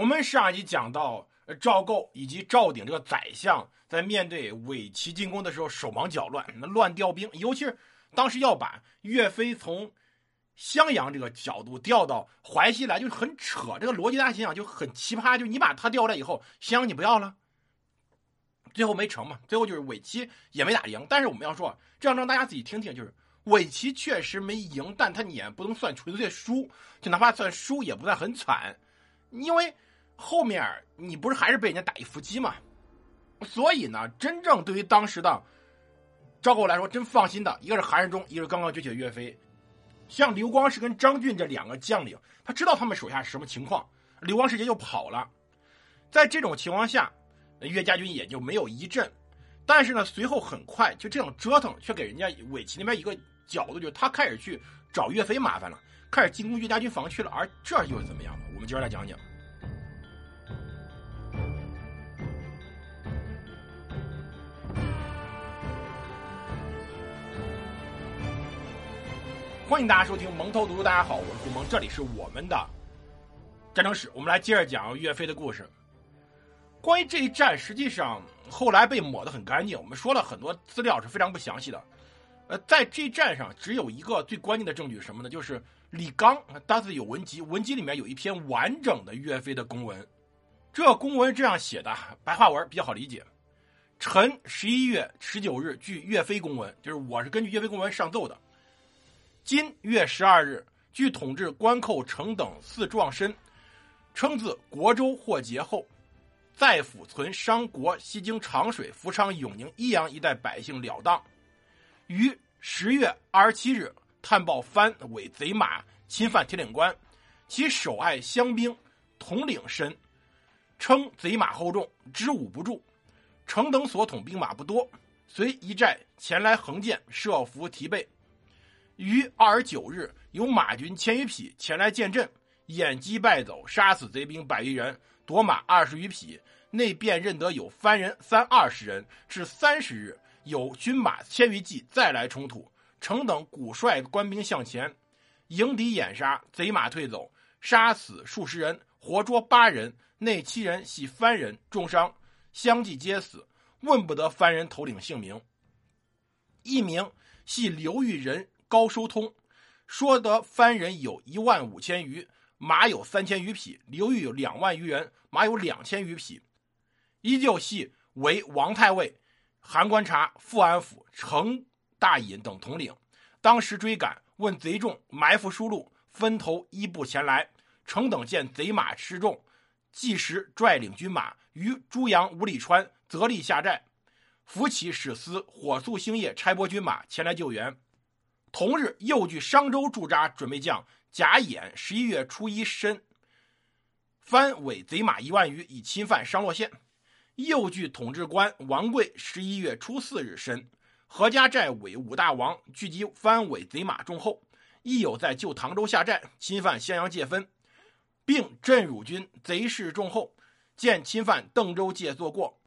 我们上一集讲到，赵构以及赵鼎这个宰相在面对伪齐进攻的时候手忙脚乱，那乱调兵，尤其是当时要把岳飞从襄阳这个角度调到淮西来，就很扯。这个逻辑大家想想就很奇葩，就你把他调来以后，襄阳你不要了，最后没成嘛。最后就是伪齐也没打赢。但是我们要说，这样让大家自己听听，就是伪齐确实没赢，但他也不能算纯粹输，就哪怕算输也不算很惨。因为后面你不是还是被人家打一伏击吗？所以呢，真正对于当时的赵构来说，真放心的一个是韩世忠，一个是刚刚崛起的岳飞。像刘光世跟张俊这两个将领，他知道他们手下是什么情况，刘光世直接就跑了。在这种情况下，岳家军也就没有一阵。但是呢，随后很快就这种折腾，却给人家伪齐那边一个角度，就是他开始去找岳飞麻烦了。开始进攻岳家军防区了，而这又是怎么样的？我们接着来讲讲。欢迎大家收听蒙头读书，大家好，我是顾蒙，这里是我们的战争史，我们来接着讲岳飞的故事。关于这一战，实际上后来被抹得很干净，我们说了很多资料是非常不详细的。呃，在这一战上，只有一个最关键的证据什么呢？就是李纲当时有文集，文集里面有一篇完整的岳飞的公文。这公文这样写的，白话文比较好理解。臣十一月十九日据岳飞公文，就是我是根据岳飞公文上奏的。今月十二日，据统治关寇成等四壮申，称自国州获节后，在府存商国西经长水、福昌、永宁、益阳一带百姓了当。于十月二十七日，探报藩伪贼马侵犯铁岭关，其守隘乡兵统领申，称贼马厚重，支吾不住。城等所统兵马不多，随一寨前来横剑，设伏提备。于二十九日，有马军千余匹前来见阵，掩击败走，杀死贼兵百余人，夺马二十余匹。内便认得有番人三二十人。至三十日。有军马千余骑再来冲突，成等鼓率官兵向前，迎敌掩杀，贼马退走，杀死数十人，活捉八人，内七人系番人，重伤，相继皆死。问不得番人头领姓名。一名系刘裕人高收通，说得番人有一万五千余，马有三千余匹，刘裕有两万余人，马有两千余匹，依旧系为王太尉。韩观察、富安府、程大隐等统领，当时追赶，问贼众埋伏疏路，分头一步前来。程等见贼马失重，即时率领军马于朱阳、五里川择立下寨，扶起史司，火速星夜差拨军马前来救援。同日，又据商州驻扎准备将贾演十一月初一申，番伪贼马一万余，以侵犯商洛县。右据统治官王贵十一月初四日申，何家寨伪武大王聚集番伪贼马众后，亦有在旧唐州下寨侵犯襄阳界分，并镇汝军贼势众后，见侵犯邓州界做过。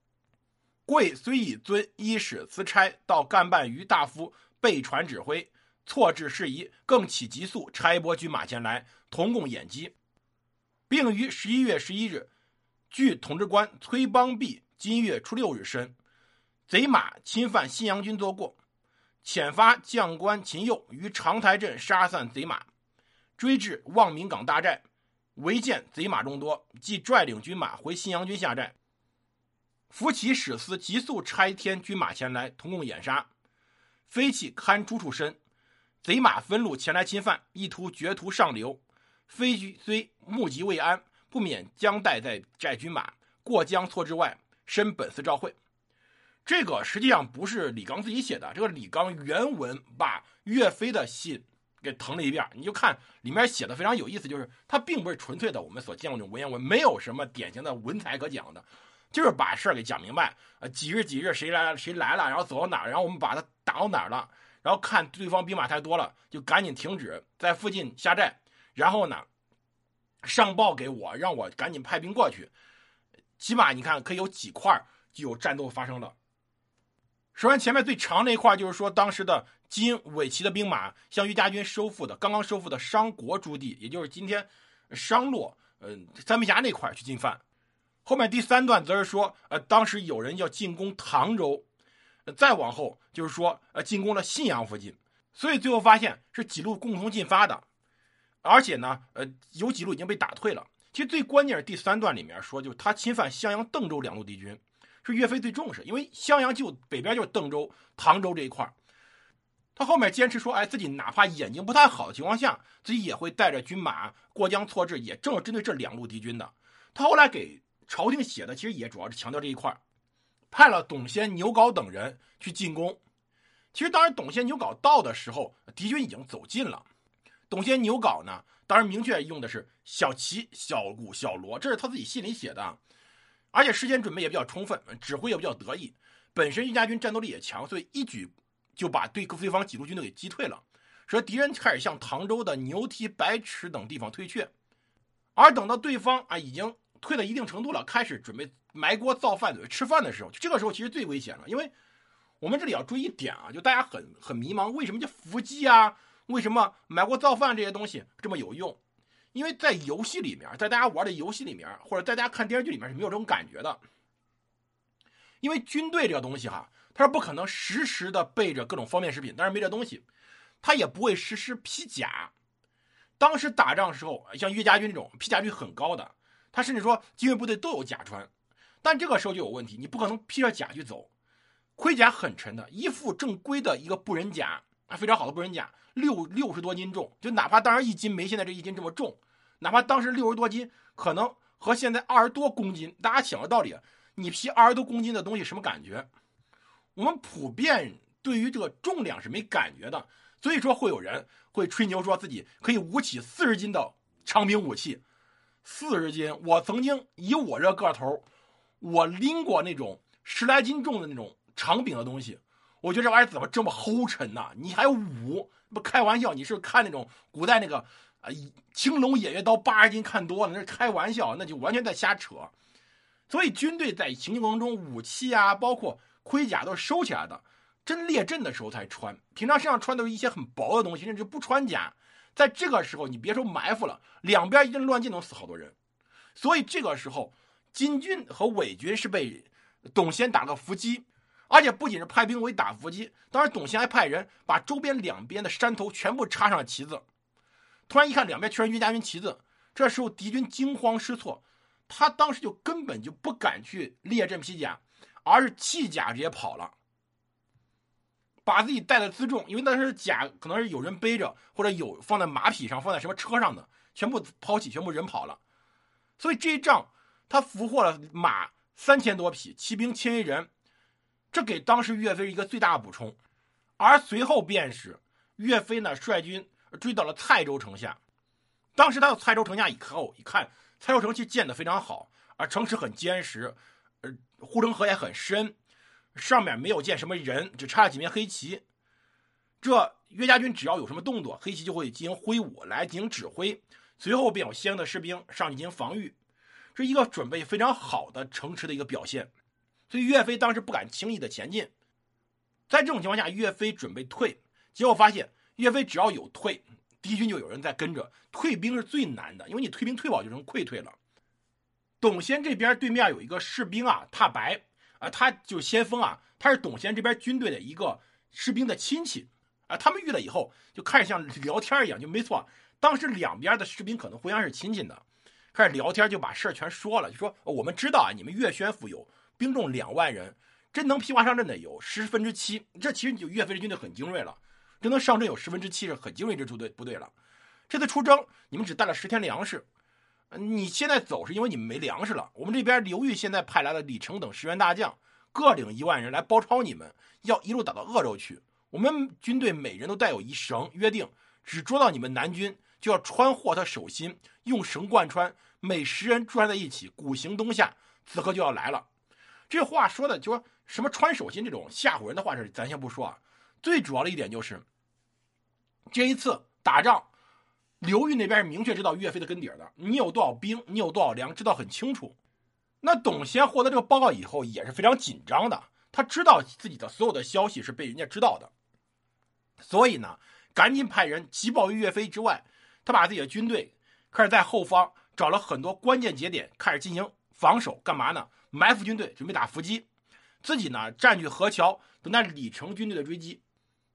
贵虽以尊一使辞差到干办于大夫备传指挥，错置事宜，更起急速差拨军马前来，同共掩击，并于十一月十一日。据统治官崔邦弼今月初六日申，贼马侵犯信阳军作过，遣发将官秦佑于长台镇杀散贼马，追至望明港大寨，唯见贼马众多，即率领军马回信阳军下寨。扶起使司急速差添军马前来，同共掩杀。飞起堪诸处身，贼马分路前来侵犯，意图绝途上流。飞骑虽目疾未安。不免将带在寨军马过江错之外，申本司召会。这个实际上不是李纲自己写的，这个李纲原文把岳飞的信给誊了一遍，你就看里面写的非常有意思，就是他并不是纯粹的我们所见过那种文言文，没有什么典型的文采可讲的，就是把事儿给讲明白。呃，几日几日谁来了谁来了，然后走到哪儿，然后我们把他打到哪儿了，然后看对方兵马太多了，就赶紧停止在附近下寨，然后呢？上报给我，让我赶紧派兵过去。起码你看，可以有几块就有战斗发生了。首先，前面最长那一块就是说，当时的金伪齐的兵马向岳家军收复的刚刚收复的商国诸地，也就是今天商洛嗯，三门峡那块去进犯。后面第三段则是说，呃，当时有人要进攻唐州，再往后就是说，呃，进攻了信阳附近。所以最后发现是几路共同进发的，而且呢，呃，有几路已经被打退了。其实最关键是第三段里面说，就是他侵犯襄阳、邓州两路敌军，是岳飞最重视，因为襄阳就北边就是邓州、唐州这一块他后面坚持说，哎，自己哪怕眼睛不太好的情况下，自己也会带着军马过江错置，也正是针对这两路敌军的。他后来给朝廷写的，其实也主要是强调这一块派了董先、牛皋等人去进攻。其实当时董先、牛皋到的时候，敌军已经走近了。董先、牛皋呢？当然，明确用的是小齐、小谷、小罗，这是他自己信里写的，而且事先准备也比较充分，指挥也比较得意。本身岳家军战斗力也强，所以一举就把对对方几路军队给击退了，说敌人开始向唐州的牛蹄、白池等地方退却。而等到对方啊已经退到一定程度了，开始准备埋锅造饭、吃饭的时候，这个时候其实最危险了，因为我们这里要注意一点啊，就大家很很迷茫，为什么叫伏击啊？为什么埋锅造饭这些东西这么有用？因为在游戏里面，在大家玩的游戏里面，或者在大家看电视剧里面是没有这种感觉的。因为军队这个东西哈，它是不可能时时的备着各种方便食品，但是没这东西，它也不会时时披甲。当时打仗的时候，像岳家军这种披甲率很高的，他甚至说精锐部队都有甲穿，但这个时候就有问题，你不可能披着甲去走，盔甲很沉的，一副正规的一个布人甲啊，非常好的布人甲。六六十多斤重，就哪怕当时一斤没现在这一斤这么重，哪怕当时六十多斤，可能和现在二十多公斤，大家想个道理，你披二十多公斤的东西什么感觉？我们普遍对于这个重量是没感觉的，所以说会有人会吹牛说自己可以舞起四十斤的长柄武器，四十斤，我曾经以我这个头，我拎过那种十来斤重的那种长柄的东西，我觉得这玩意儿怎么这么齁沉呢？你还舞？不开玩笑，你是看那种古代那个啊青龙偃月刀八十斤看多了，那是开玩笑，那就完全在瞎扯。所以军队在行进过程中，武器啊，包括盔甲都是收起来的，真列阵的时候才穿。平常身上穿的是一些很薄的东西，甚至不穿甲。在这个时候，你别说埋伏了，两边一阵乱箭能死好多人。所以这个时候，金军和伪军是被董先打个伏击。而且不仅是派兵围打伏击，当时董贤还派人把周边两边的山头全部插上旗子。突然一看，两边全是岳家军旗子，这时候敌军惊慌失措，他当时就根本就不敢去列阵披甲，而是弃甲直接跑了，把自己带的辎重，因为当时甲可能是有人背着，或者有放在马匹上，放在什么车上的，全部抛弃，全部人跑了。所以这一仗他俘获了马三千多匹，骑兵千余人。这给当时岳飞一个最大的补充，而随后便是岳飞呢率军追到了蔡州城下。当时他到蔡州城下以后，一看蔡州城其实建得非常好，而城池很坚实，呃，护城河也很深，上面没有建什么人，只插了几面黑旗。这岳家军只要有什么动作，黑旗就会进行挥舞来进行指挥，随后便有相应的士兵上去进行防御，是一个准备非常好的城池的一个表现。所以岳飞当时不敢轻易的前进，在这种情况下，岳飞准备退，结果发现岳飞只要有退，敌军就有人在跟着。退兵是最难的，因为你退兵退保就成溃退了。董先这边对面有一个士兵啊，踏白啊，他就先锋啊，他是董先这边军队的一个士兵的亲戚啊。他们遇了以后，就开始像聊天一样，就没错。当时两边的士兵可能互相是亲戚的，开始聊天，就把事儿全说了，就说我们知道啊，你们岳宣府有。兵众两万人，真能披挂上阵的有十分之七。这其实就岳飞的军队很精锐了，真能上阵有十分之七是很精锐之部队部队了。这次出征，你们只带了十天粮食，你现在走是因为你们没粮食了。我们这边刘裕现在派来了李成等十员大将，各领一万人来包抄你们，要一路打到鄂州去。我们军队每人都带有一绳，约定只捉到你们南军，就要穿获他手心，用绳贯穿，每十人拴在一起，鼓行东下。此刻就要来了。这话说的就说什么穿手心这种吓唬人的话，是咱先不说啊。最主要的一点就是，这一次打仗，刘裕那边是明确知道岳飞的根底的，你有多少兵，你有多少粮，知道很清楚。那董先获得这个报告以后也是非常紧张的，他知道自己的所有的消息是被人家知道的，所以呢，赶紧派人急报于岳飞之外，他把自己的军队开始在后方找了很多关键节点，开始进行防守，干嘛呢？埋伏军队，准备打伏击，自己呢占据河桥，等待李成军队的追击。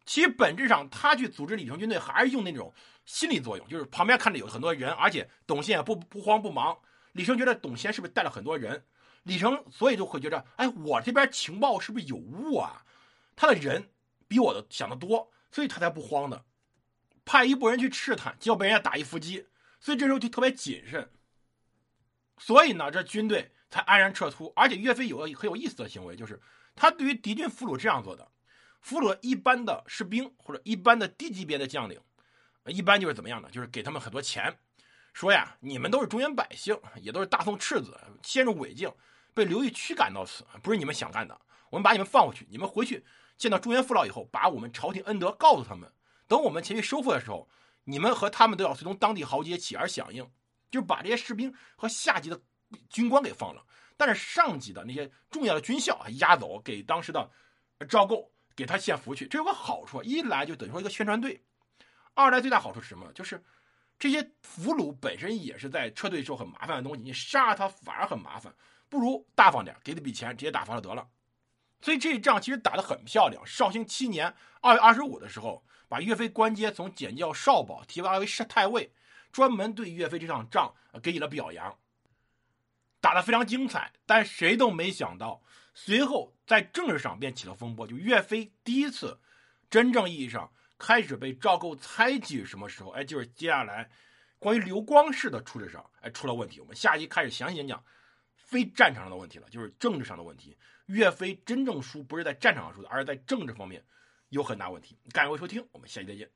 其实本质上，他去组织李成军队，还是用那种心理作用，就是旁边看着有很多人，而且董宪也不不慌不忙。李成觉得董宪是不是带了很多人？李成所以就会觉得，哎，我这边情报是不是有误啊？他的人比我的想的多，所以他才不慌的。派一部人去试探，结果被人家打一伏击，所以这时候就特别谨慎。所以呢，这军队才安然撤出。而且岳飞有个很有意思的行为，就是他对于敌军俘虏这样做的：俘虏一般的士兵或者一般的低级别的将领，一般就是怎么样呢？就是给他们很多钱，说呀，你们都是中原百姓，也都是大宋赤子，陷入伪境，被刘裕驱赶到此，不是你们想干的。我们把你们放回去，你们回去见到中原父老以后，把我们朝廷恩德告诉他们。等我们前去收复的时候，你们和他们都要随从当地豪杰起而响应，就把这些士兵和下级的军官给放了，但是上级的那些重要的军校啊押走，给当时的赵构给他献俘去。这有个好处，一来就等于说一个宣传队，二来最大好处是什么？就是这些俘虏本身也是在撤退时候很麻烦的东西，你杀了他反而很麻烦，不如大方点，给他笔钱直接打发了得了。所以这一仗其实打得很漂亮。绍兴七年二月二十五的时候。把岳飞官阶从简教少保提拔为是太尉，专门对岳飞这场仗给予了表扬，打得非常精彩。但谁都没想到，随后在政治上便起了风波。就岳飞第一次真正意义上开始被赵构猜忌，什么时候？哎，就是接下来关于刘光世的处置上，哎，出了问题。我们下一集开始详细讲讲非战场上的问题了，就是政治上的问题。岳飞真正输不是在战场上输的，而是在政治方面。有很大问题。感谢收听，我们下期再见。